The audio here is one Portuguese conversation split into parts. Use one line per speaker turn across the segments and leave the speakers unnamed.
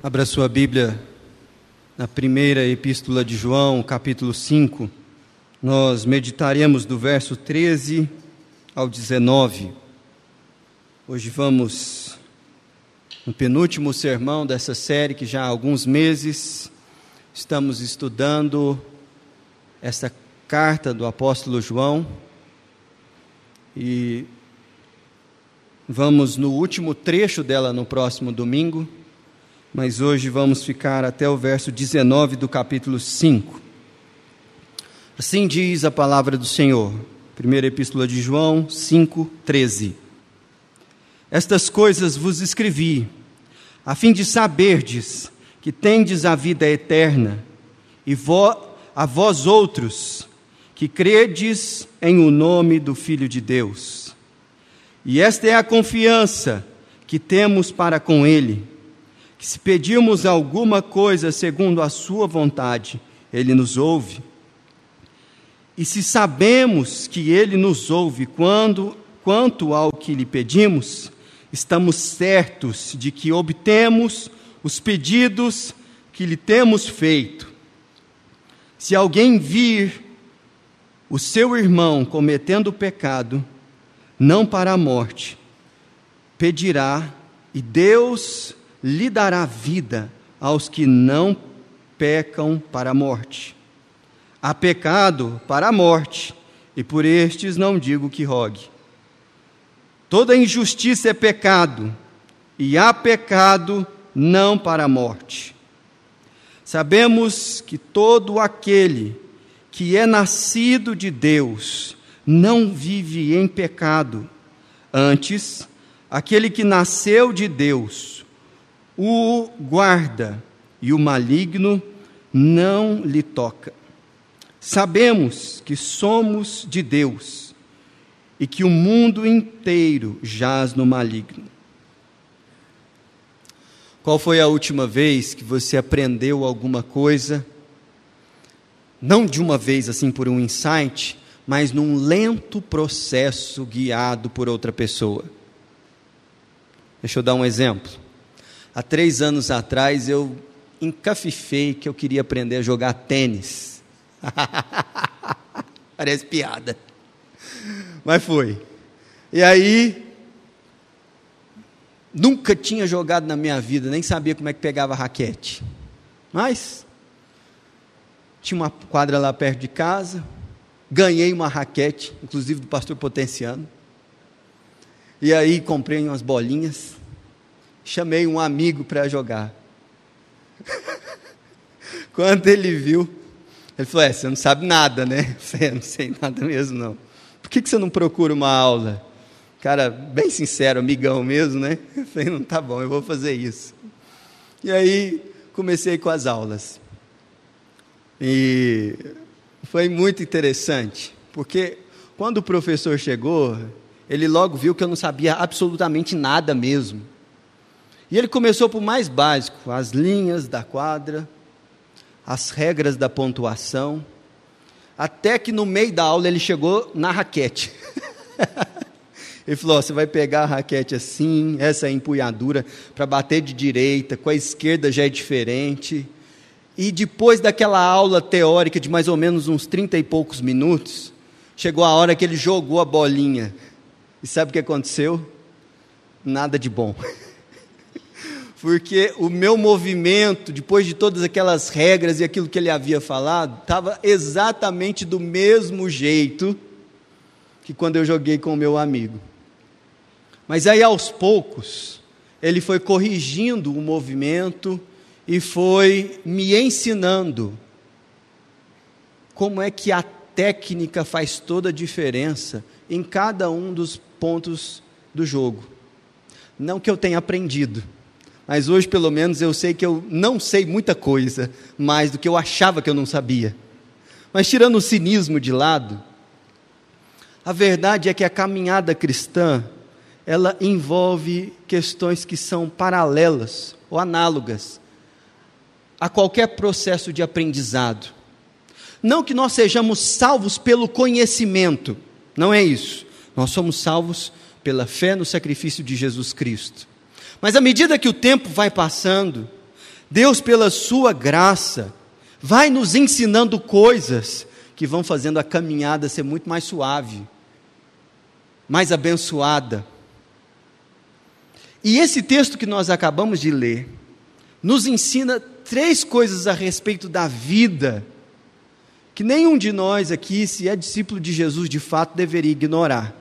Abra sua Bíblia na primeira epístola de João, capítulo 5. Nós meditaremos do verso 13 ao 19. Hoje vamos no penúltimo sermão dessa série que já há alguns meses estamos estudando essa carta do apóstolo João e vamos no último trecho dela no próximo domingo mas hoje vamos ficar até o verso 19 do capítulo 5. Assim diz a palavra do Senhor, primeira epístola de João 5, 13. Estas coisas vos escrevi, a fim de saberdes que tendes a vida eterna, e a vós outros, que credes em o nome do Filho de Deus. E esta é a confiança que temos para com Ele que se pedirmos alguma coisa segundo a Sua vontade, Ele nos ouve. E se sabemos que Ele nos ouve quando, quanto ao que lhe pedimos, estamos certos de que obtemos os pedidos que lhe temos feito. Se alguém vir o seu irmão cometendo pecado, não para a morte, pedirá, e Deus lhe dará vida aos que não pecam para a morte. Há pecado para a morte, e por estes não digo que rogue. Toda injustiça é pecado, e há pecado não para a morte. Sabemos que todo aquele que é nascido de Deus não vive em pecado. Antes, aquele que nasceu de Deus o guarda e o maligno não lhe toca. Sabemos que somos de Deus e que o mundo inteiro jaz no maligno. Qual foi a última vez que você aprendeu alguma coisa, não de uma vez assim por um insight, mas num lento processo guiado por outra pessoa? Deixa eu dar um exemplo. Há três anos atrás eu encafifei que eu queria aprender a jogar tênis. Parece piada. Mas foi. E aí, nunca tinha jogado na minha vida, nem sabia como é que pegava raquete. Mas, tinha uma quadra lá perto de casa, ganhei uma raquete, inclusive do pastor Potenciano. E aí comprei umas bolinhas chamei um amigo para jogar. Quando ele viu, ele falou: é, Você não sabe nada, né? É, Não sei nada mesmo, não. Por que, que você não procura uma aula? Cara, bem sincero, amigão mesmo, né? Eu falei: Não, tá bom, eu vou fazer isso. E aí, comecei com as aulas. E foi muito interessante, porque quando o professor chegou, ele logo viu que eu não sabia absolutamente nada mesmo. E ele começou por mais básico, as linhas da quadra, as regras da pontuação, até que no meio da aula ele chegou na raquete. ele falou: você vai pegar a raquete assim, essa é a empunhadura, para bater de direita, com a esquerda já é diferente. E depois daquela aula teórica de mais ou menos uns trinta e poucos minutos, chegou a hora que ele jogou a bolinha. E sabe o que aconteceu? Nada de bom. porque o meu movimento, depois de todas aquelas regras e aquilo que ele havia falado, estava exatamente do mesmo jeito que quando eu joguei com o meu amigo. Mas aí, aos poucos, ele foi corrigindo o movimento e foi me ensinando como é que a técnica faz toda a diferença em cada um dos pontos do jogo. Não que eu tenha aprendido mas hoje pelo menos eu sei que eu não sei muita coisa mais do que eu achava que eu não sabia. Mas tirando o cinismo de lado, a verdade é que a caminhada cristã, ela envolve questões que são paralelas ou análogas a qualquer processo de aprendizado. Não que nós sejamos salvos pelo conhecimento, não é isso. Nós somos salvos pela fé no sacrifício de Jesus Cristo. Mas à medida que o tempo vai passando, Deus, pela Sua graça, vai nos ensinando coisas que vão fazendo a caminhada ser muito mais suave, mais abençoada. E esse texto que nós acabamos de ler nos ensina três coisas a respeito da vida que nenhum de nós aqui, se é discípulo de Jesus de fato, deveria ignorar.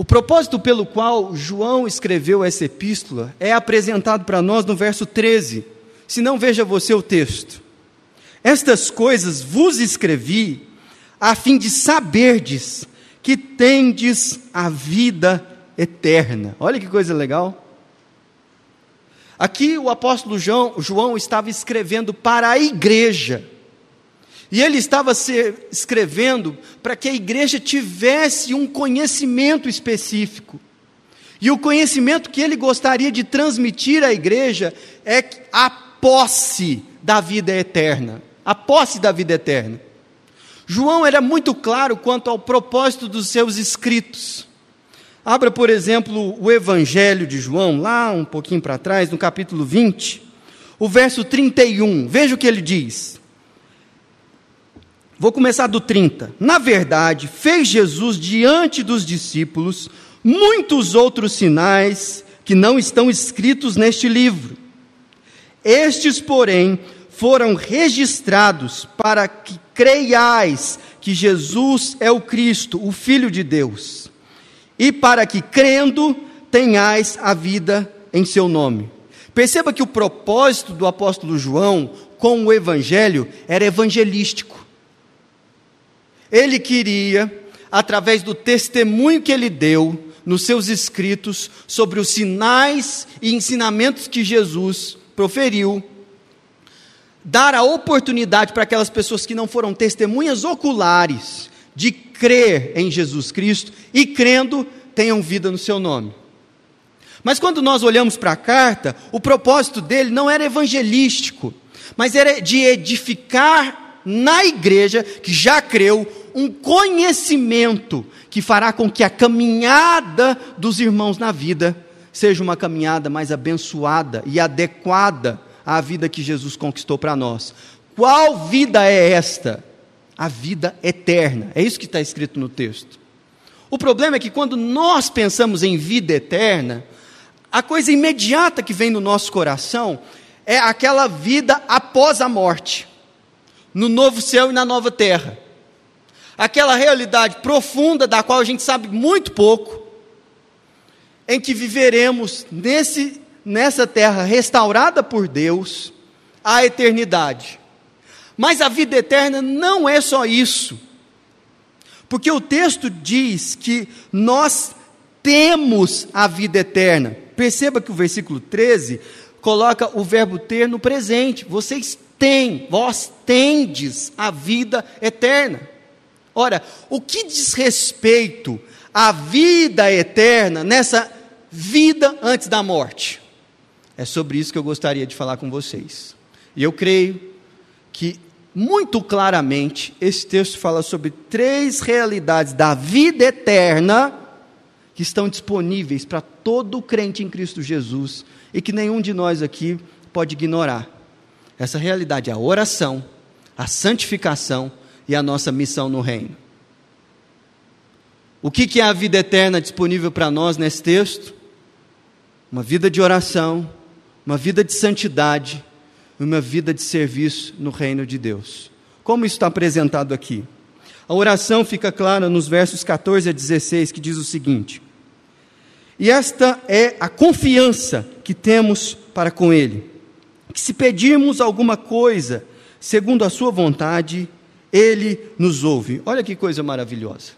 O propósito pelo qual João escreveu essa epístola é apresentado para nós no verso 13. Se não, veja você o texto. Estas coisas vos escrevi a fim de saberdes que tendes a vida eterna. Olha que coisa legal. Aqui o apóstolo João, João estava escrevendo para a igreja. E ele estava escrevendo para que a igreja tivesse um conhecimento específico. E o conhecimento que ele gostaria de transmitir à igreja é a posse da vida eterna. A posse da vida eterna. João era muito claro quanto ao propósito dos seus escritos. Abra, por exemplo, o Evangelho de João, lá um pouquinho para trás, no capítulo 20, o verso 31. Veja o que ele diz. Vou começar do 30. Na verdade, fez Jesus diante dos discípulos muitos outros sinais que não estão escritos neste livro. Estes, porém, foram registrados para que creiais que Jesus é o Cristo, o Filho de Deus e para que, crendo, tenhais a vida em seu nome. Perceba que o propósito do apóstolo João com o evangelho era evangelístico. Ele queria, através do testemunho que ele deu nos seus escritos sobre os sinais e ensinamentos que Jesus proferiu, dar a oportunidade para aquelas pessoas que não foram testemunhas oculares de crer em Jesus Cristo e crendo tenham vida no seu nome. Mas quando nós olhamos para a carta, o propósito dele não era evangelístico, mas era de edificar na igreja que já creu um conhecimento que fará com que a caminhada dos irmãos na vida seja uma caminhada mais abençoada e adequada à vida que Jesus conquistou para nós. Qual vida é esta? a vida eterna. É isso que está escrito no texto. O problema é que quando nós pensamos em vida eterna, a coisa imediata que vem no nosso coração é aquela vida após a morte, no novo céu e na nova terra. Aquela realidade profunda da qual a gente sabe muito pouco, em que viveremos nesse, nessa terra restaurada por Deus a eternidade. Mas a vida eterna não é só isso. Porque o texto diz que nós temos a vida eterna. Perceba que o versículo 13 coloca o verbo ter no presente. Vocês têm, vós tendes a vida eterna. Ora, o que diz respeito à vida eterna nessa vida antes da morte? É sobre isso que eu gostaria de falar com vocês. E eu creio que muito claramente, esse texto fala sobre três realidades da vida eterna que estão disponíveis para todo crente em Cristo Jesus e que nenhum de nós aqui pode ignorar. Essa realidade é a oração, a santificação e a nossa missão no reino. O que é a vida eterna disponível para nós nesse texto? Uma vida de oração, uma vida de santidade uma vida de serviço no reino de Deus. Como isso está apresentado aqui? A oração fica clara nos versos 14 a 16, que diz o seguinte: E esta é a confiança que temos para com Ele, que se pedirmos alguma coisa segundo a Sua vontade, Ele nos ouve. Olha que coisa maravilhosa.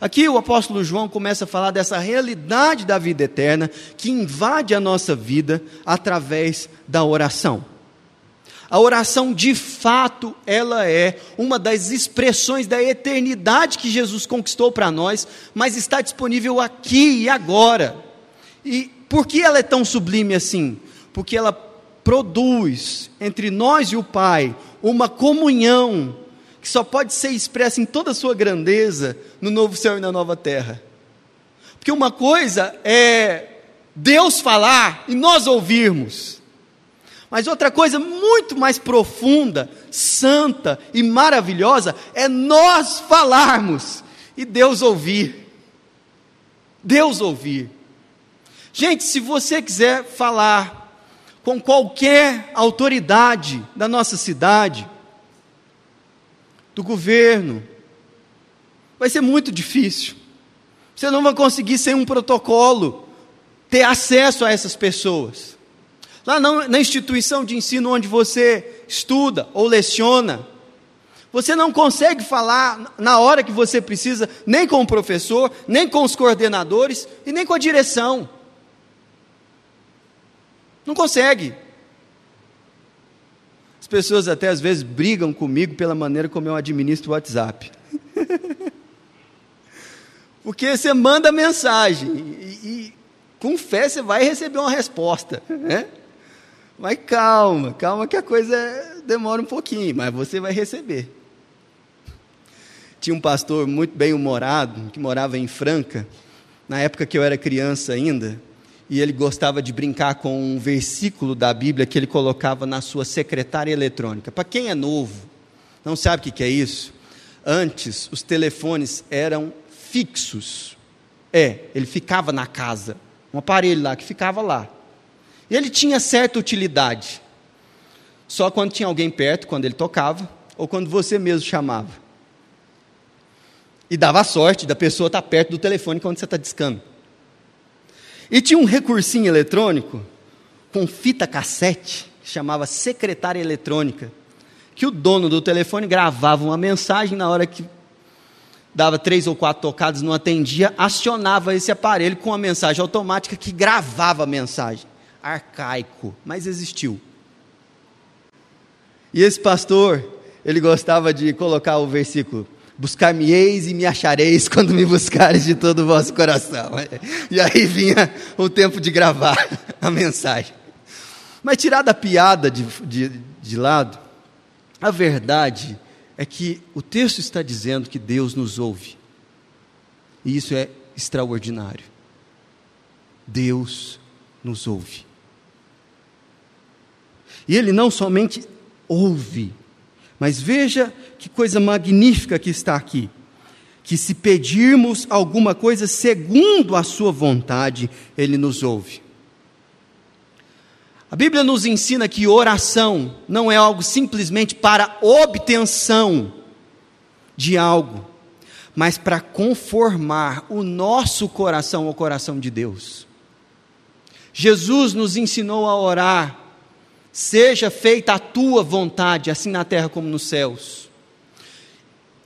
Aqui o apóstolo João começa a falar dessa realidade da vida eterna que invade a nossa vida através da oração. A oração, de fato, ela é uma das expressões da eternidade que Jesus conquistou para nós, mas está disponível aqui e agora. E por que ela é tão sublime assim? Porque ela produz entre nós e o Pai uma comunhão que só pode ser expressa em toda a sua grandeza no novo céu e na nova terra. Porque uma coisa é Deus falar e nós ouvirmos. Mas outra coisa muito mais profunda, santa e maravilhosa é nós falarmos e Deus ouvir. Deus ouvir. Gente, se você quiser falar com qualquer autoridade da nossa cidade, do governo, vai ser muito difícil. Você não vai conseguir, sem um protocolo, ter acesso a essas pessoas. Lá na instituição de ensino onde você estuda ou leciona, você não consegue falar na hora que você precisa, nem com o professor, nem com os coordenadores e nem com a direção. Não consegue. As pessoas até às vezes brigam comigo pela maneira como eu administro o WhatsApp. Porque você manda mensagem e, e, com fé você vai receber uma resposta. Né? Mas calma, calma que a coisa demora um pouquinho, mas você vai receber. Tinha um pastor muito bem humorado que morava em Franca, na época que eu era criança ainda, e ele gostava de brincar com um versículo da Bíblia que ele colocava na sua secretária eletrônica. Para quem é novo, não sabe o que é isso? Antes, os telefones eram fixos. É, ele ficava na casa. Um aparelho lá que ficava lá. E ele tinha certa utilidade. Só quando tinha alguém perto, quando ele tocava, ou quando você mesmo chamava. E dava sorte da pessoa estar perto do telefone quando você está discando. E tinha um recursinho eletrônico com fita cassete, que chamava secretária eletrônica, que o dono do telefone gravava uma mensagem na hora que dava três ou quatro tocadas, não atendia, acionava esse aparelho com uma mensagem automática que gravava a mensagem. Arcaico, mas existiu. E esse pastor, ele gostava de colocar o versículo: Buscar-me-eis e me achareis quando me buscares de todo o vosso coração. E aí vinha o tempo de gravar a mensagem. Mas tirar da piada de, de, de lado, a verdade é que o texto está dizendo que Deus nos ouve. E isso é extraordinário. Deus nos ouve. E Ele não somente ouve, mas veja que coisa magnífica que está aqui. Que se pedirmos alguma coisa segundo a Sua vontade, Ele nos ouve. A Bíblia nos ensina que oração não é algo simplesmente para obtenção de algo, mas para conformar o nosso coração ao coração de Deus. Jesus nos ensinou a orar Seja feita a tua vontade, assim na terra como nos céus.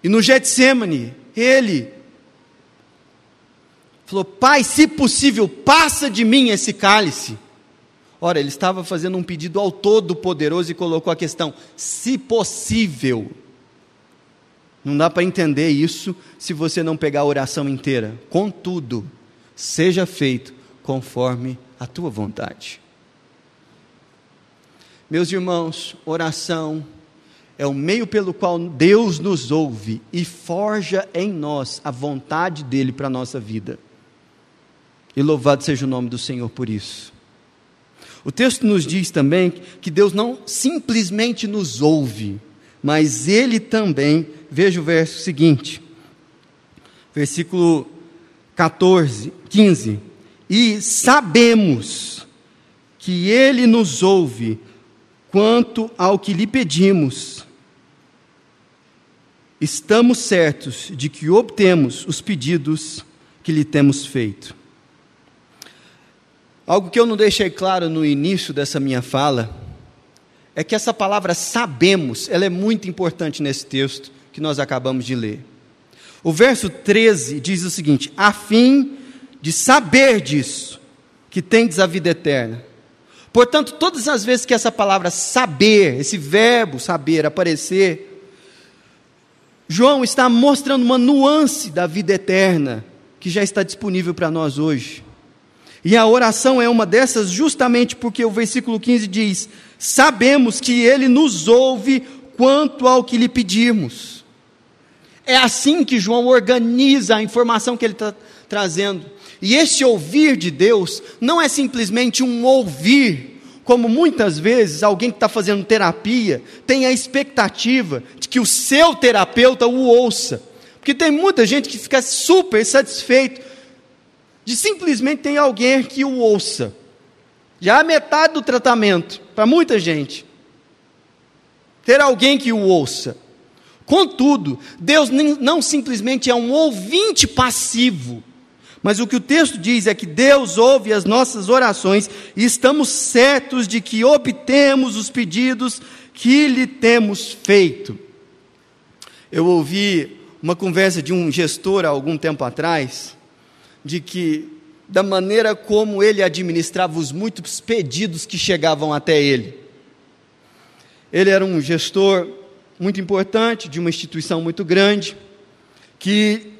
E no Getsemane, ele falou: Pai, se possível, passa de mim esse cálice. Ora, ele estava fazendo um pedido ao Todo-Poderoso e colocou a questão: se possível. Não dá para entender isso se você não pegar a oração inteira. Contudo, seja feito conforme a tua vontade. Meus irmãos, oração é o meio pelo qual Deus nos ouve e forja em nós a vontade dele para a nossa vida. E louvado seja o nome do Senhor por isso. O texto nos diz também que Deus não simplesmente nos ouve, mas Ele também, veja o verso seguinte, versículo 14, 15: E sabemos que Ele nos ouve quanto ao que lhe pedimos, estamos certos de que obtemos os pedidos que lhe temos feito. Algo que eu não deixei claro no início dessa minha fala é que essa palavra sabemos, ela é muito importante nesse texto que nós acabamos de ler. O verso 13 diz o seguinte: a fim de saber disso, que tendes a vida eterna Portanto, todas as vezes que essa palavra saber, esse verbo saber aparecer, João está mostrando uma nuance da vida eterna que já está disponível para nós hoje. E a oração é uma dessas, justamente porque o versículo 15 diz: Sabemos que Ele nos ouve quanto ao que lhe pedirmos. É assim que João organiza a informação que ele está trazendo. E esse ouvir de Deus não é simplesmente um ouvir, como muitas vezes alguém que está fazendo terapia tem a expectativa de que o seu terapeuta o ouça. Porque tem muita gente que fica super satisfeito de simplesmente ter alguém que o ouça. Já a metade do tratamento, para muita gente. Ter alguém que o ouça. Contudo, Deus não simplesmente é um ouvinte passivo, mas o que o texto diz é que Deus ouve as nossas orações e estamos certos de que obtemos os pedidos que lhe temos feito. Eu ouvi uma conversa de um gestor há algum tempo atrás, de que, da maneira como ele administrava os muitos pedidos que chegavam até ele. Ele era um gestor muito importante, de uma instituição muito grande, que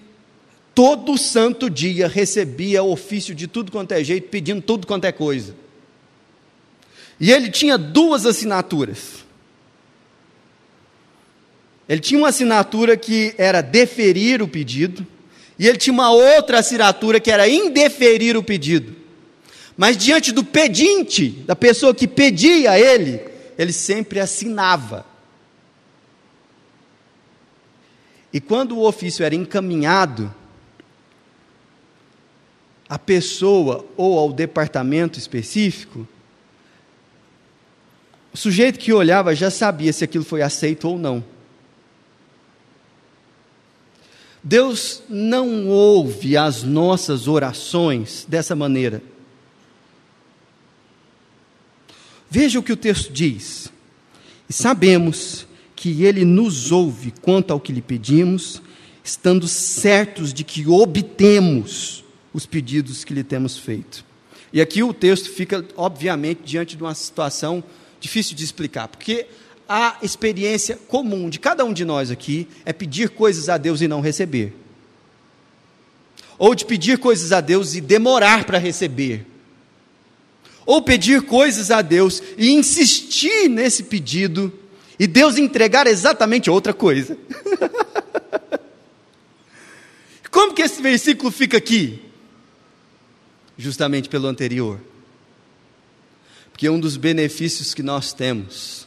todo santo dia recebia ofício de tudo quanto é jeito, pedindo tudo quanto é coisa. E ele tinha duas assinaturas. Ele tinha uma assinatura que era deferir o pedido, e ele tinha uma outra assinatura que era indeferir o pedido. Mas diante do pedinte, da pessoa que pedia a ele, ele sempre assinava. E quando o ofício era encaminhado, a pessoa ou ao departamento específico, o sujeito que olhava já sabia se aquilo foi aceito ou não. Deus não ouve as nossas orações dessa maneira. Veja o que o texto diz. E sabemos que Ele nos ouve quanto ao que lhe pedimos, estando certos de que obtemos os pedidos que lhe temos feito. E aqui o texto fica, obviamente, diante de uma situação difícil de explicar, porque a experiência comum de cada um de nós aqui é pedir coisas a Deus e não receber. Ou de pedir coisas a Deus e demorar para receber. Ou pedir coisas a Deus e insistir nesse pedido e Deus entregar exatamente outra coisa. Como que esse versículo fica aqui? Justamente pelo anterior. Porque um dos benefícios que nós temos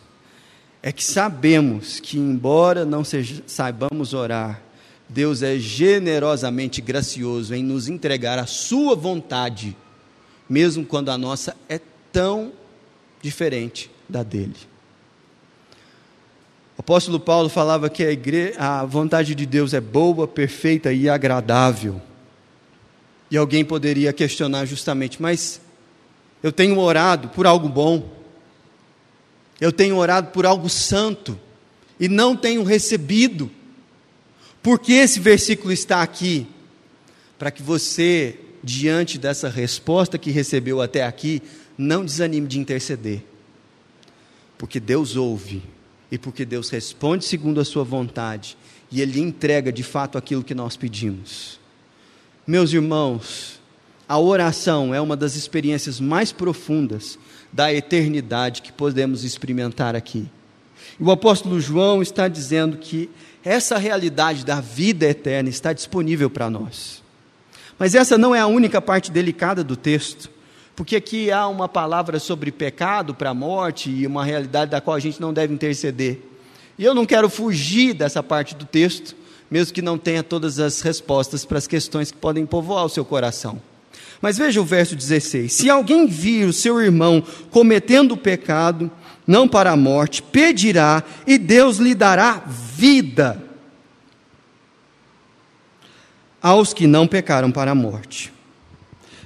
é que sabemos que, embora não seja, saibamos orar, Deus é generosamente gracioso em nos entregar a Sua vontade, mesmo quando a nossa é tão diferente da dele. O apóstolo Paulo falava que a, a vontade de Deus é boa, perfeita e agradável. E alguém poderia questionar justamente, mas eu tenho orado por algo bom, eu tenho orado por algo santo e não tenho recebido. Por que esse versículo está aqui? Para que você, diante dessa resposta que recebeu até aqui, não desanime de interceder. Porque Deus ouve e porque Deus responde segundo a sua vontade e Ele entrega de fato aquilo que nós pedimos. Meus irmãos, a oração é uma das experiências mais profundas da eternidade que podemos experimentar aqui. O apóstolo João está dizendo que essa realidade da vida eterna está disponível para nós. Mas essa não é a única parte delicada do texto, porque aqui há uma palavra sobre pecado para a morte e uma realidade da qual a gente não deve interceder. E eu não quero fugir dessa parte do texto, mesmo que não tenha todas as respostas para as questões que podem povoar o seu coração. Mas veja o verso 16: Se alguém vir o seu irmão cometendo pecado, não para a morte, pedirá e Deus lhe dará vida aos que não pecaram para a morte.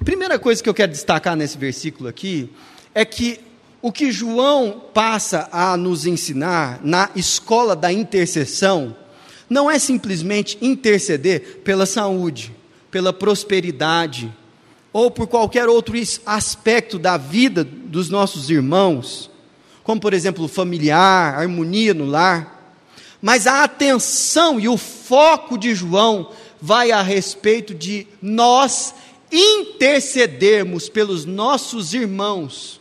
Primeira coisa que eu quero destacar nesse versículo aqui é que o que João passa a nos ensinar na escola da intercessão não é simplesmente interceder pela saúde, pela prosperidade, ou por qualquer outro aspecto da vida dos nossos irmãos, como por exemplo familiar, harmonia no lar, mas a atenção e o foco de João vai a respeito de nós intercedermos pelos nossos irmãos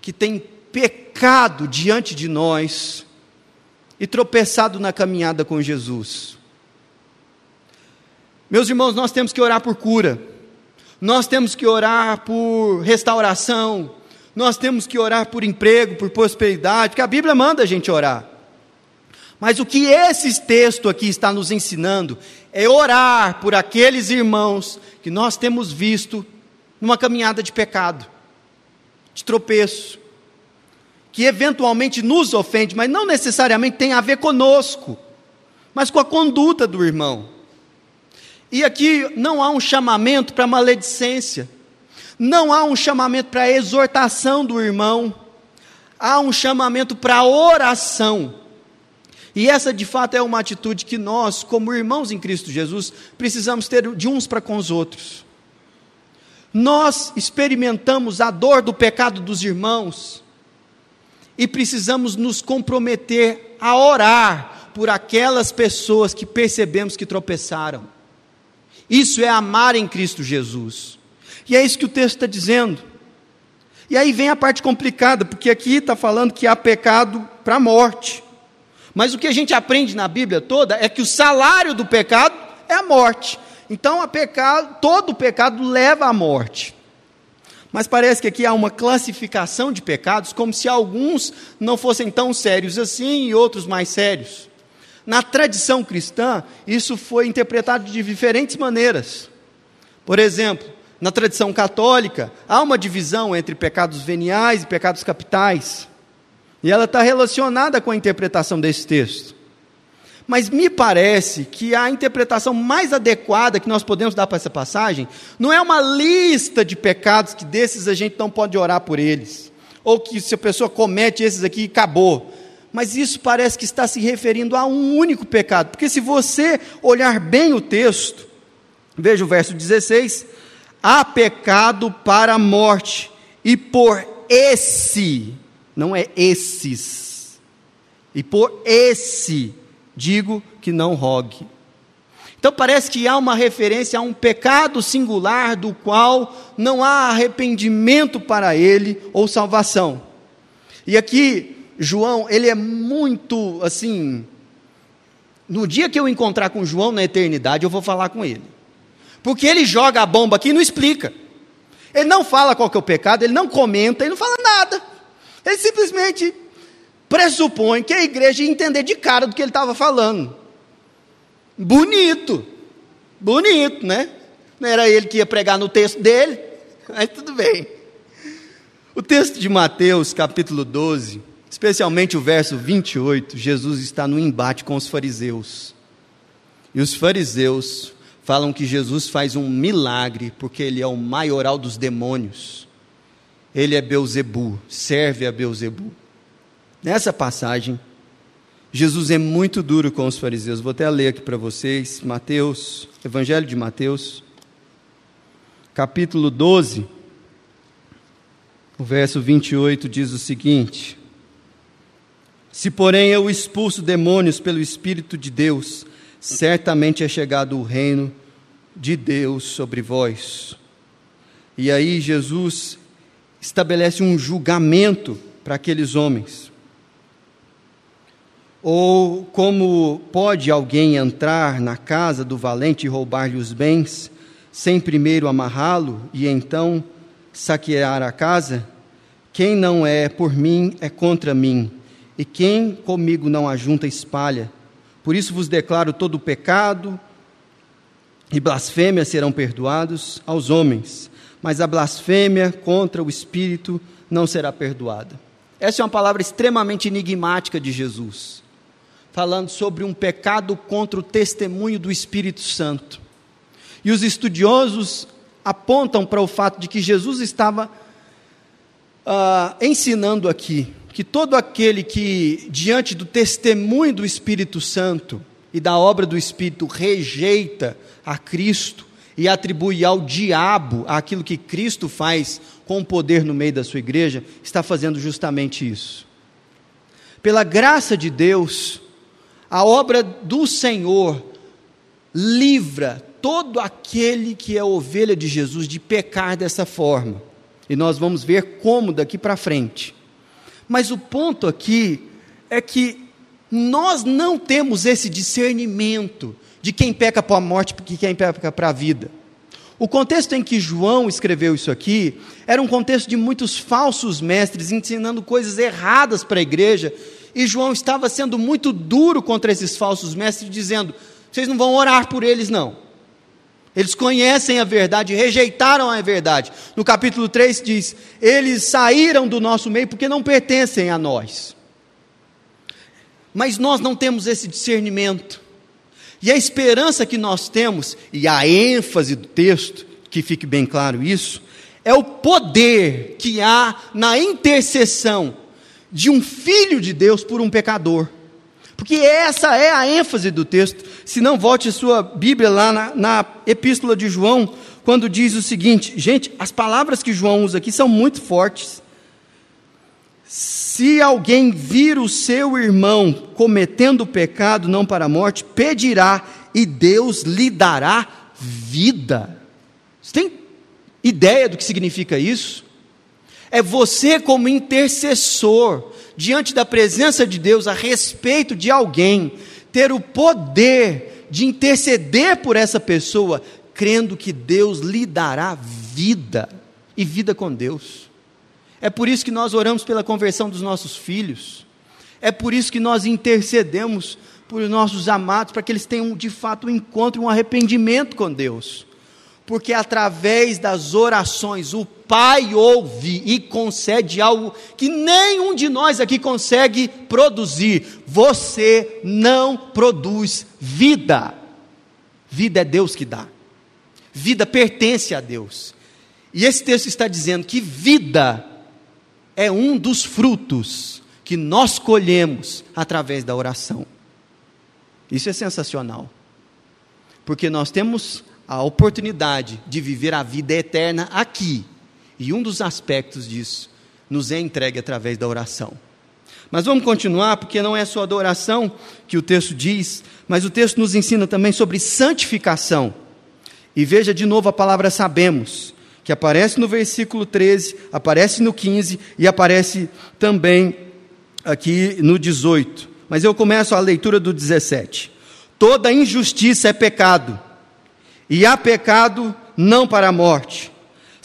que têm pecado diante de nós e tropeçado na caminhada com Jesus. Meus irmãos, nós temos que orar por cura. nós temos que orar por restauração, nós temos que orar por emprego, por prosperidade, porque a Bíblia manda a gente orar. Mas o que esse texto aqui está nos ensinando é orar por aqueles irmãos que nós temos visto numa caminhada de pecado, de tropeço, que eventualmente nos ofende, mas não necessariamente tem a ver conosco, mas com a conduta do irmão. E aqui não há um chamamento para maledicência, não há um chamamento para exortação do irmão, há um chamamento para oração. E essa de fato é uma atitude que nós, como irmãos em Cristo Jesus, precisamos ter de uns para com os outros. Nós experimentamos a dor do pecado dos irmãos e precisamos nos comprometer a orar por aquelas pessoas que percebemos que tropeçaram. Isso é amar em Cristo Jesus. E é isso que o texto está dizendo. E aí vem a parte complicada, porque aqui está falando que há pecado para a morte. Mas o que a gente aprende na Bíblia toda é que o salário do pecado é a morte. Então, pecado, todo pecado leva à morte. Mas parece que aqui há uma classificação de pecados, como se alguns não fossem tão sérios assim e outros mais sérios. Na tradição cristã, isso foi interpretado de diferentes maneiras. Por exemplo, na tradição católica, há uma divisão entre pecados veniais e pecados capitais. E ela está relacionada com a interpretação desse texto. Mas me parece que a interpretação mais adequada que nós podemos dar para essa passagem não é uma lista de pecados que desses a gente não pode orar por eles, ou que se a pessoa comete esses aqui acabou. Mas isso parece que está se referindo a um único pecado, porque se você olhar bem o texto, veja o verso 16: há pecado para a morte, e por esse, não é esses, e por esse digo que não rogue. Então parece que há uma referência a um pecado singular do qual não há arrependimento para ele ou salvação. E aqui João, ele é muito assim. No dia que eu encontrar com João na eternidade, eu vou falar com ele. Porque ele joga a bomba aqui e não explica. Ele não fala qual que é o pecado, ele não comenta, ele não fala nada. Ele simplesmente pressupõe que a igreja ia entender de cara do que ele estava falando. Bonito. Bonito, né? Não era ele que ia pregar no texto dele, mas tudo bem. O texto de Mateus, capítulo 12, especialmente o verso 28, Jesus está no embate com os fariseus. E os fariseus falam que Jesus faz um milagre porque ele é o maioral dos demônios. Ele é Beuzebu, serve a Beuzebu. Nessa passagem, Jesus é muito duro com os fariseus. Vou até ler aqui para vocês, Mateus, Evangelho de Mateus, capítulo 12, o verso 28 diz o seguinte: se, porém, eu expulso demônios pelo Espírito de Deus, certamente é chegado o reino de Deus sobre vós. E aí Jesus estabelece um julgamento para aqueles homens. Ou como pode alguém entrar na casa do valente e roubar-lhe os bens, sem primeiro amarrá-lo e então saquear a casa? Quem não é por mim é contra mim e quem comigo não ajunta, espalha. Por isso vos declaro: todo pecado e blasfêmia serão perdoados aos homens, mas a blasfêmia contra o Espírito não será perdoada. Essa é uma palavra extremamente enigmática de Jesus, falando sobre um pecado contra o testemunho do Espírito Santo. E os estudiosos apontam para o fato de que Jesus estava uh, ensinando aqui que todo aquele que, diante do testemunho do Espírito Santo e da obra do Espírito, rejeita a Cristo e atribui ao diabo aquilo que Cristo faz com o poder no meio da sua igreja, está fazendo justamente isso. Pela graça de Deus, a obra do Senhor livra todo aquele que é ovelha de Jesus de pecar dessa forma. E nós vamos ver como daqui para frente. Mas o ponto aqui é que nós não temos esse discernimento de quem peca para a morte e quem peca para a vida. O contexto em que João escreveu isso aqui era um contexto de muitos falsos mestres ensinando coisas erradas para a igreja, e João estava sendo muito duro contra esses falsos mestres, dizendo: vocês não vão orar por eles, não. Eles conhecem a verdade, rejeitaram a verdade. No capítulo 3 diz: Eles saíram do nosso meio porque não pertencem a nós. Mas nós não temos esse discernimento. E a esperança que nós temos, e a ênfase do texto, que fique bem claro isso, é o poder que há na intercessão de um filho de Deus por um pecador. Porque essa é a ênfase do texto. Se não, volte sua Bíblia lá na, na Epístola de João, quando diz o seguinte: gente, as palavras que João usa aqui são muito fortes. Se alguém vir o seu irmão cometendo pecado não para a morte, pedirá e Deus lhe dará vida. Você tem ideia do que significa isso? É você, como intercessor, diante da presença de Deus a respeito de alguém, ter o poder de interceder por essa pessoa, crendo que Deus lhe dará vida e vida com Deus. É por isso que nós oramos pela conversão dos nossos filhos. É por isso que nós intercedemos por nossos amados, para que eles tenham de fato um encontro, um arrependimento com Deus. Porque através das orações o Pai ouve e concede algo que nenhum de nós aqui consegue produzir. Você não produz vida. Vida é Deus que dá. Vida pertence a Deus. E esse texto está dizendo que vida é um dos frutos que nós colhemos através da oração. Isso é sensacional. Porque nós temos a oportunidade de viver a vida eterna aqui e um dos aspectos disso nos é entregue através da oração. Mas vamos continuar, porque não é só adoração que o texto diz, mas o texto nos ensina também sobre santificação. E veja de novo a palavra sabemos, que aparece no versículo 13, aparece no 15 e aparece também aqui no 18. Mas eu começo a leitura do 17. Toda injustiça é pecado, e há pecado não para a morte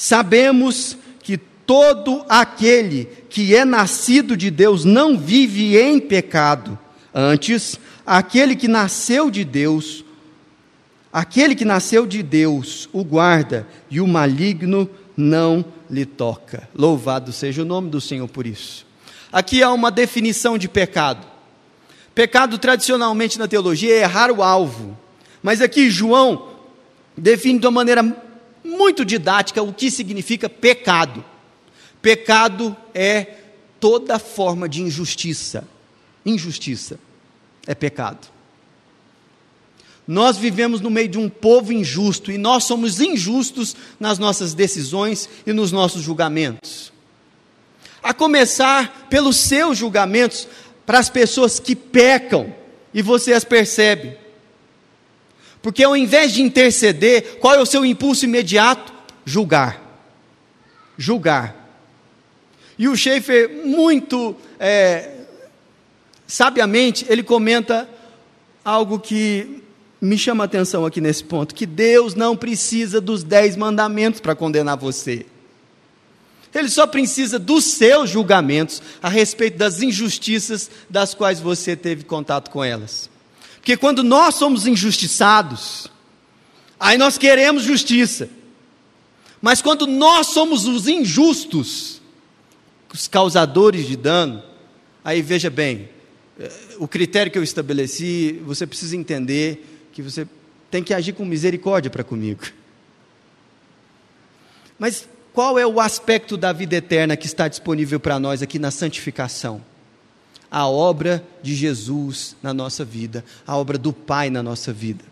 Sabemos que todo aquele que é nascido de Deus não vive em pecado. Antes, aquele que nasceu de Deus, aquele que nasceu de Deus o guarda e o maligno não lhe toca. Louvado seja o nome do Senhor por isso. Aqui há uma definição de pecado. Pecado tradicionalmente na teologia é errar o alvo. Mas aqui João define de uma maneira muito didática o que significa pecado. Pecado é toda forma de injustiça. Injustiça é pecado. Nós vivemos no meio de um povo injusto e nós somos injustos nas nossas decisões e nos nossos julgamentos. A começar pelos seus julgamentos para as pessoas que pecam e você as percebe. Porque ao invés de interceder, qual é o seu impulso imediato? Julgar. Julgar. E o Schaefer, muito é, sabiamente, ele comenta algo que me chama a atenção aqui nesse ponto: que Deus não precisa dos dez mandamentos para condenar você. Ele só precisa dos seus julgamentos a respeito das injustiças das quais você teve contato com elas. Porque quando nós somos injustiçados, aí nós queremos justiça. Mas quando nós somos os injustos, os causadores de dano, aí veja bem, eh, o critério que eu estabeleci, você precisa entender que você tem que agir com misericórdia para comigo. Mas qual é o aspecto da vida eterna que está disponível para nós aqui na santificação? A obra de Jesus na nossa vida, a obra do Pai na nossa vida.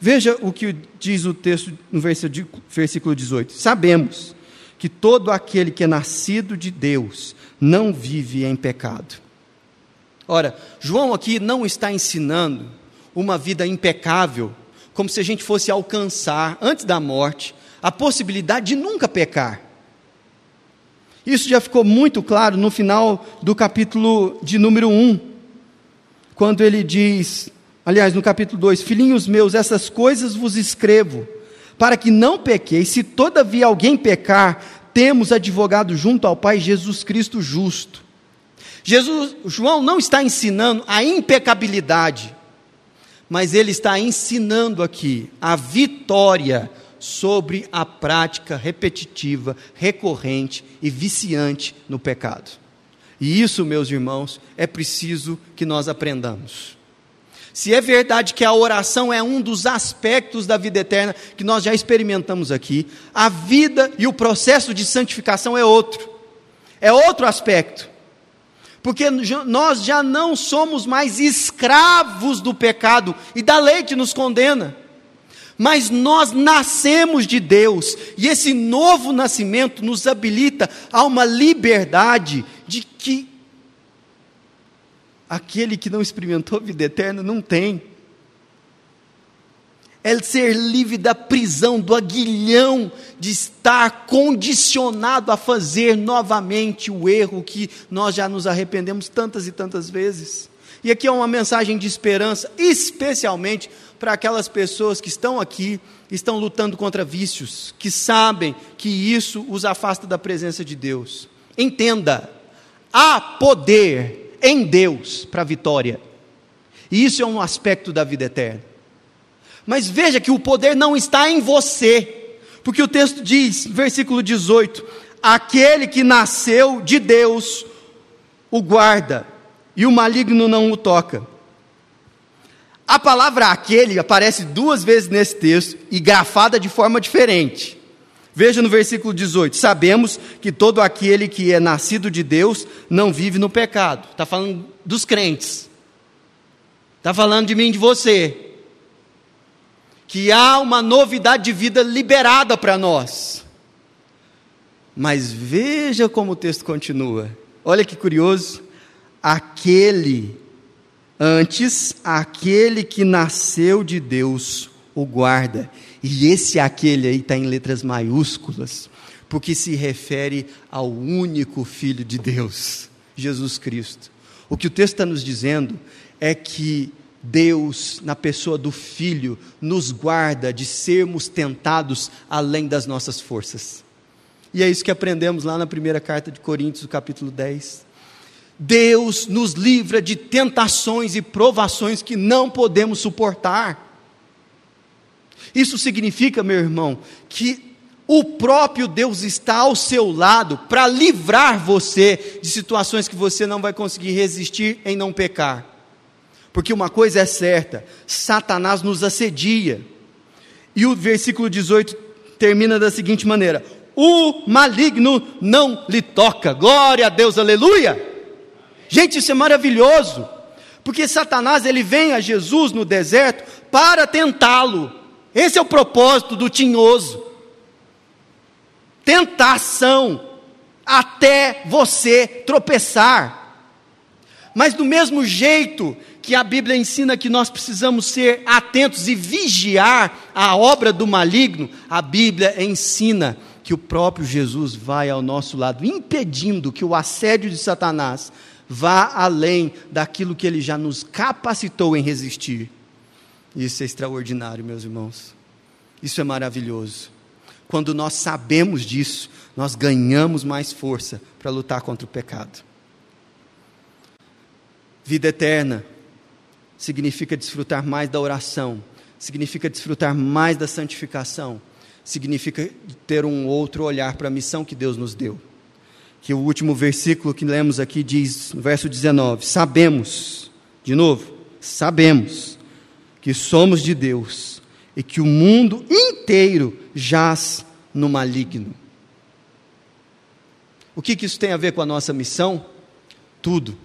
Veja o que diz o texto no versículo 18: Sabemos que todo aquele que é nascido de Deus não vive em pecado. Ora, João aqui não está ensinando uma vida impecável, como se a gente fosse alcançar, antes da morte, a possibilidade de nunca pecar. Isso já ficou muito claro no final do capítulo de número 1, quando ele diz, aliás, no capítulo 2: Filhinhos meus, essas coisas vos escrevo, para que não pequeis, se todavia alguém pecar, temos advogado junto ao Pai Jesus Cristo justo. Jesus, João não está ensinando a impecabilidade, mas ele está ensinando aqui a vitória sobre a prática repetitiva, recorrente e viciante no pecado. E isso, meus irmãos, é preciso que nós aprendamos. Se é verdade que a oração é um dos aspectos da vida eterna que nós já experimentamos aqui, a vida e o processo de santificação é outro. É outro aspecto porque nós já não somos mais escravos do pecado e da lei que nos condena. Mas nós nascemos de Deus, e esse novo nascimento nos habilita a uma liberdade de que aquele que não experimentou vida eterna não tem é ser livre da prisão, do aguilhão de estar condicionado a fazer novamente o erro que nós já nos arrependemos tantas e tantas vezes. E aqui é uma mensagem de esperança, especialmente para aquelas pessoas que estão aqui, estão lutando contra vícios, que sabem que isso os afasta da presença de Deus. Entenda, há poder em Deus para a vitória. E isso é um aspecto da vida eterna. Mas veja que o poder não está em você, porque o texto diz, versículo 18: aquele que nasceu de Deus o guarda, e o maligno não o toca. A palavra aquele aparece duas vezes nesse texto e grafada de forma diferente. Veja no versículo 18: Sabemos que todo aquele que é nascido de Deus não vive no pecado. Está falando dos crentes. Está falando de mim, de você que há uma novidade de vida liberada para nós. Mas veja como o texto continua. Olha que curioso. Aquele, antes, aquele que nasceu de Deus o guarda. E esse aquele aí está em letras maiúsculas, porque se refere ao único Filho de Deus, Jesus Cristo. O que o texto está nos dizendo é que Deus, na pessoa do Filho, nos guarda de sermos tentados além das nossas forças. E é isso que aprendemos lá na primeira carta de Coríntios, capítulo 10. Deus nos livra de tentações e provações que não podemos suportar. Isso significa, meu irmão, que o próprio Deus está ao seu lado para livrar você de situações que você não vai conseguir resistir em não pecar. Porque uma coisa é certa: Satanás nos assedia. E o versículo 18 termina da seguinte maneira: O maligno não lhe toca. Glória a Deus, aleluia. Gente, isso é maravilhoso. Porque Satanás ele vem a Jesus no deserto para tentá-lo. Esse é o propósito do tinhoso. Tentação até você tropeçar. Mas do mesmo jeito que a Bíblia ensina que nós precisamos ser atentos e vigiar a obra do maligno, a Bíblia ensina que o próprio Jesus vai ao nosso lado, impedindo que o assédio de Satanás vá além daquilo que ele já nos capacitou em resistir. Isso é extraordinário, meus irmãos. Isso é maravilhoso. Quando nós sabemos disso, nós ganhamos mais força para lutar contra o pecado. Vida eterna significa desfrutar mais da oração, significa desfrutar mais da santificação, significa ter um outro olhar para a missão que Deus nos deu. Que o último versículo que lemos aqui diz, no verso 19: Sabemos, de novo, sabemos que somos de Deus e que o mundo inteiro jaz no maligno. O que, que isso tem a ver com a nossa missão? Tudo.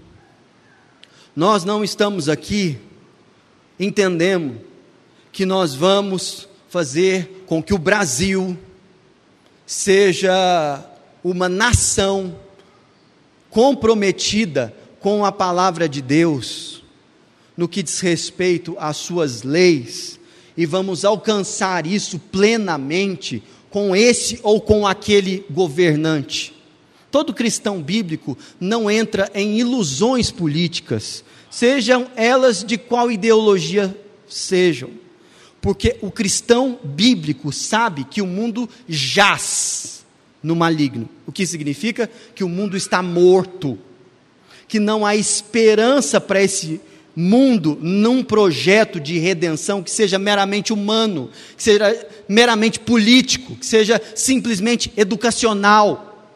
Nós não estamos aqui, entendemos que nós vamos fazer com que o Brasil seja uma nação comprometida com a palavra de Deus, no que diz respeito às suas leis, e vamos alcançar isso plenamente com esse ou com aquele governante. Todo cristão bíblico não entra em ilusões políticas, sejam elas de qual ideologia sejam. Porque o cristão bíblico sabe que o mundo jaz no maligno. O que significa que o mundo está morto, que não há esperança para esse mundo num projeto de redenção que seja meramente humano, que seja meramente político, que seja simplesmente educacional.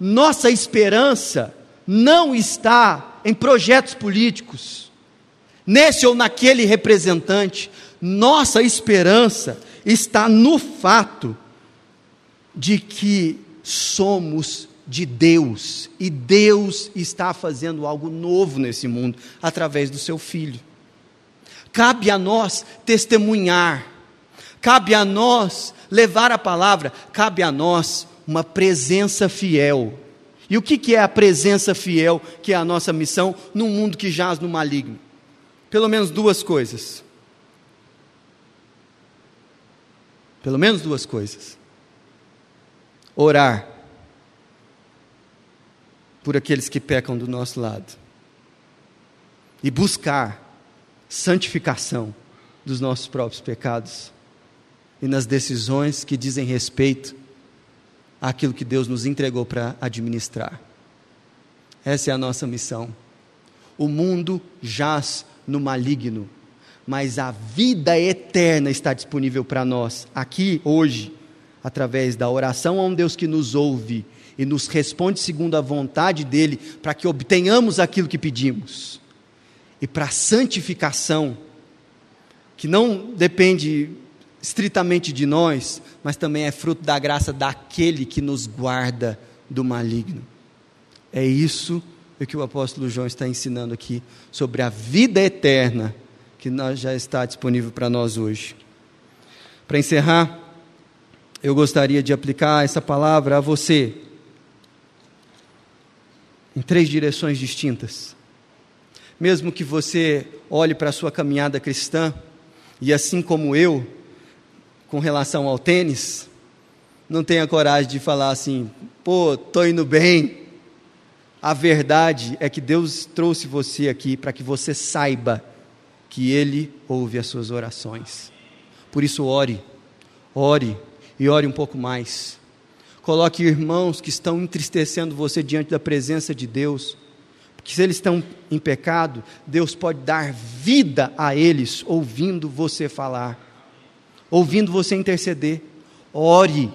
Nossa esperança não está em projetos políticos, nesse ou naquele representante. Nossa esperança está no fato de que somos de Deus e Deus está fazendo algo novo nesse mundo através do seu filho. Cabe a nós testemunhar, cabe a nós levar a palavra, cabe a nós uma presença fiel. E o que, é a presença fiel, que é a nossa missão, num mundo que jaz no maligno? Pelo menos duas coisas. Pelo menos duas coisas. Orar por aqueles que pecam do nosso lado. E buscar santificação dos nossos próprios pecados e nas decisões que dizem respeito aquilo que Deus nos entregou para administrar. Essa é a nossa missão. O mundo jaz no maligno, mas a vida eterna está disponível para nós, aqui, hoje, através da oração a um Deus que nos ouve e nos responde segundo a vontade dEle, para que obtenhamos aquilo que pedimos. E para a santificação, que não depende estritamente de nós, mas também é fruto da graça daquele que nos guarda do maligno. É isso que o apóstolo João está ensinando aqui sobre a vida eterna que já está disponível para nós hoje. Para encerrar, eu gostaria de aplicar essa palavra a você em três direções distintas. Mesmo que você olhe para a sua caminhada cristã e assim como eu, com relação ao tênis, não tenha coragem de falar assim, pô, tô indo bem. A verdade é que Deus trouxe você aqui para que você saiba que Ele ouve as suas orações. Por isso, ore, ore e ore um pouco mais. Coloque irmãos que estão entristecendo você diante da presença de Deus, porque se eles estão em pecado, Deus pode dar vida a eles ouvindo você falar ouvindo você interceder. Ore,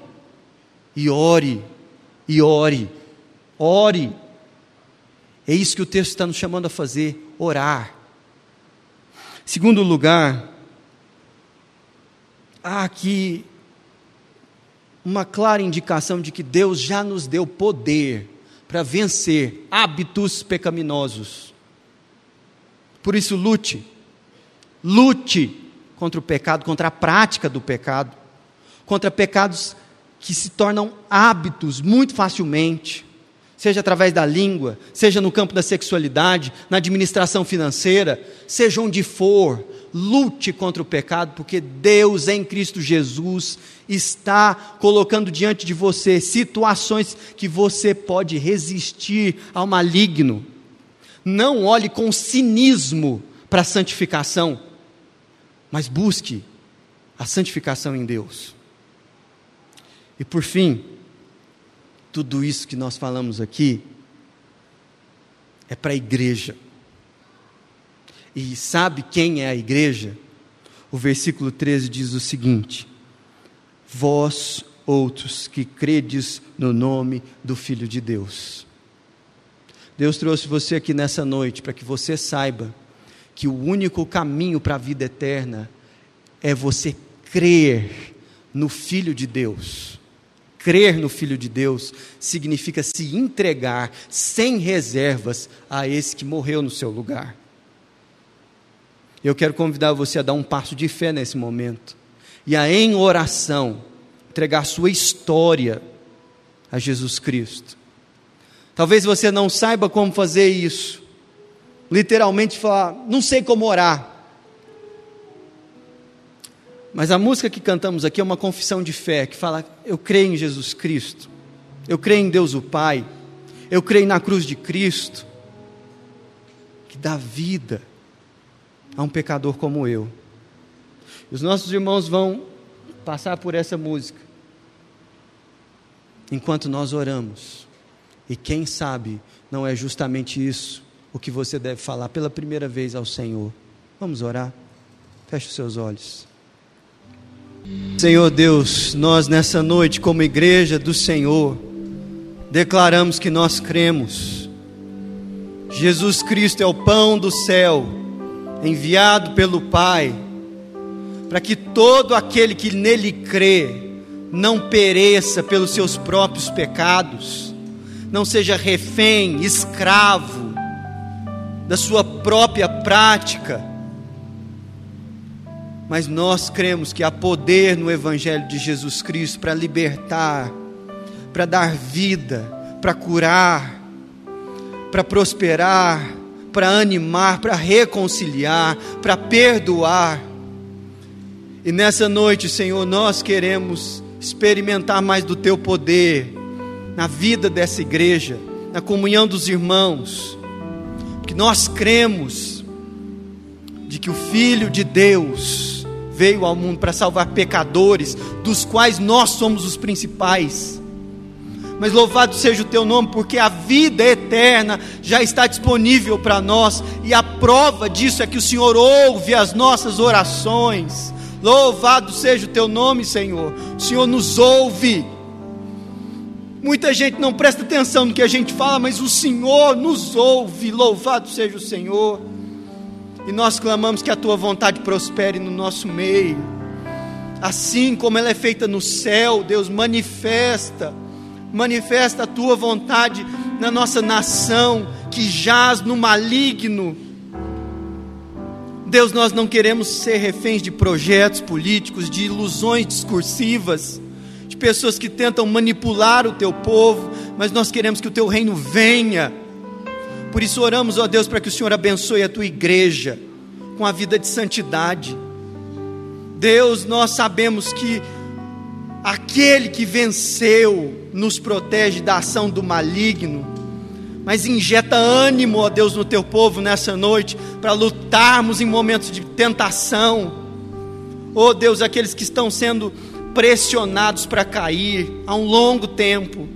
e ore, e ore, ore. É isso que o texto está nos chamando a fazer: orar. Segundo lugar, há aqui uma clara indicação de que Deus já nos deu poder para vencer hábitos pecaminosos. Por isso, lute, lute contra o pecado, contra a prática do pecado, contra pecados que se tornam hábitos muito facilmente, seja através da língua, seja no campo da sexualidade, na administração financeira, seja onde for, lute contra o pecado, porque Deus em Cristo Jesus está colocando diante de você situações que você pode resistir ao maligno. Não olhe com cinismo para a santificação mas busque a santificação em Deus. E por fim, tudo isso que nós falamos aqui é para a igreja. E sabe quem é a igreja? O versículo 13 diz o seguinte: Vós outros que credes no nome do Filho de Deus. Deus trouxe você aqui nessa noite para que você saiba que o único caminho para a vida eterna é você crer no Filho de Deus. Crer no Filho de Deus significa se entregar sem reservas a esse que morreu no seu lugar. Eu quero convidar você a dar um passo de fé nesse momento e a, em oração, entregar sua história a Jesus Cristo. Talvez você não saiba como fazer isso, literalmente falar, não sei como orar. Mas a música que cantamos aqui é uma confissão de fé, que fala: Eu creio em Jesus Cristo, eu creio em Deus o Pai, eu creio na cruz de Cristo, que dá vida a um pecador como eu. Os nossos irmãos vão passar por essa música enquanto nós oramos. E quem sabe não é justamente isso o que você deve falar pela primeira vez ao Senhor. Vamos orar? Feche os seus olhos. Senhor Deus, nós nessa noite, como igreja do Senhor, declaramos que nós cremos. Jesus Cristo é o pão do céu, enviado pelo Pai, para que todo aquele que nele crê não pereça pelos seus próprios pecados, não seja refém, escravo da sua própria prática. Mas nós cremos que há poder no Evangelho de Jesus Cristo para libertar, para dar vida, para curar, para prosperar, para animar, para reconciliar, para perdoar. E nessa noite, Senhor, nós queremos experimentar mais do Teu poder na vida dessa igreja, na comunhão dos irmãos, porque nós cremos de que o Filho de Deus veio ao mundo para salvar pecadores, dos quais nós somos os principais mas louvado seja o teu nome, porque a vida eterna já está disponível para nós, e a prova disso é que o Senhor ouve as nossas orações. Louvado seja o teu nome, Senhor. O Senhor nos ouve. Muita gente não presta atenção no que a gente fala, mas o Senhor nos ouve. Louvado seja o Senhor. E nós clamamos que a tua vontade prospere no nosso meio. Assim como ela é feita no céu, Deus manifesta manifesta a tua vontade na nossa nação que jaz no maligno. Deus, nós não queremos ser reféns de projetos políticos, de ilusões discursivas, de pessoas que tentam manipular o teu povo, mas nós queremos que o teu reino venha. Por isso oramos, ó Deus, para que o Senhor abençoe a tua igreja com a vida de santidade. Deus, nós sabemos que aquele que venceu nos protege da ação do maligno, mas injeta ânimo, ó Deus, no teu povo nessa noite, para lutarmos em momentos de tentação. Ó Deus, aqueles que estão sendo pressionados para cair há um longo tempo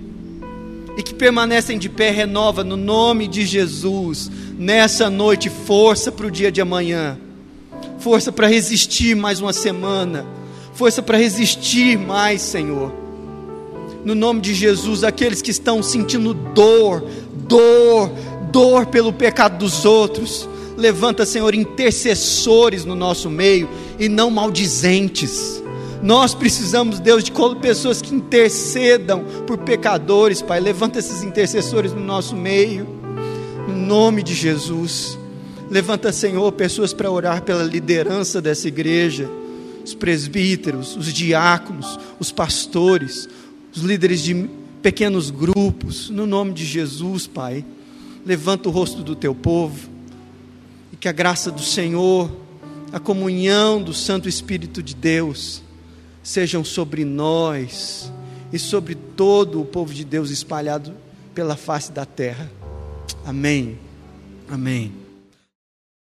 e que permanecem de pé, renova no nome de Jesus, nessa noite, força para o dia de amanhã, força para resistir mais uma semana, força para resistir mais, Senhor no nome de Jesus, aqueles que estão sentindo dor, dor, dor pelo pecado dos outros. Levanta, Senhor, intercessores no nosso meio e não maldizentes. Nós precisamos, Deus, de pessoas que intercedam por pecadores, Pai. Levanta esses intercessores no nosso meio, no nome de Jesus. Levanta, Senhor, pessoas para orar pela liderança dessa igreja, os presbíteros, os diáconos, os pastores, os líderes de pequenos grupos, no nome de Jesus, Pai. Levanta o rosto do teu povo e que a graça do Senhor, a comunhão do Santo Espírito de Deus sejam sobre nós e sobre todo o povo de Deus espalhado pela face da terra. Amém. Amém.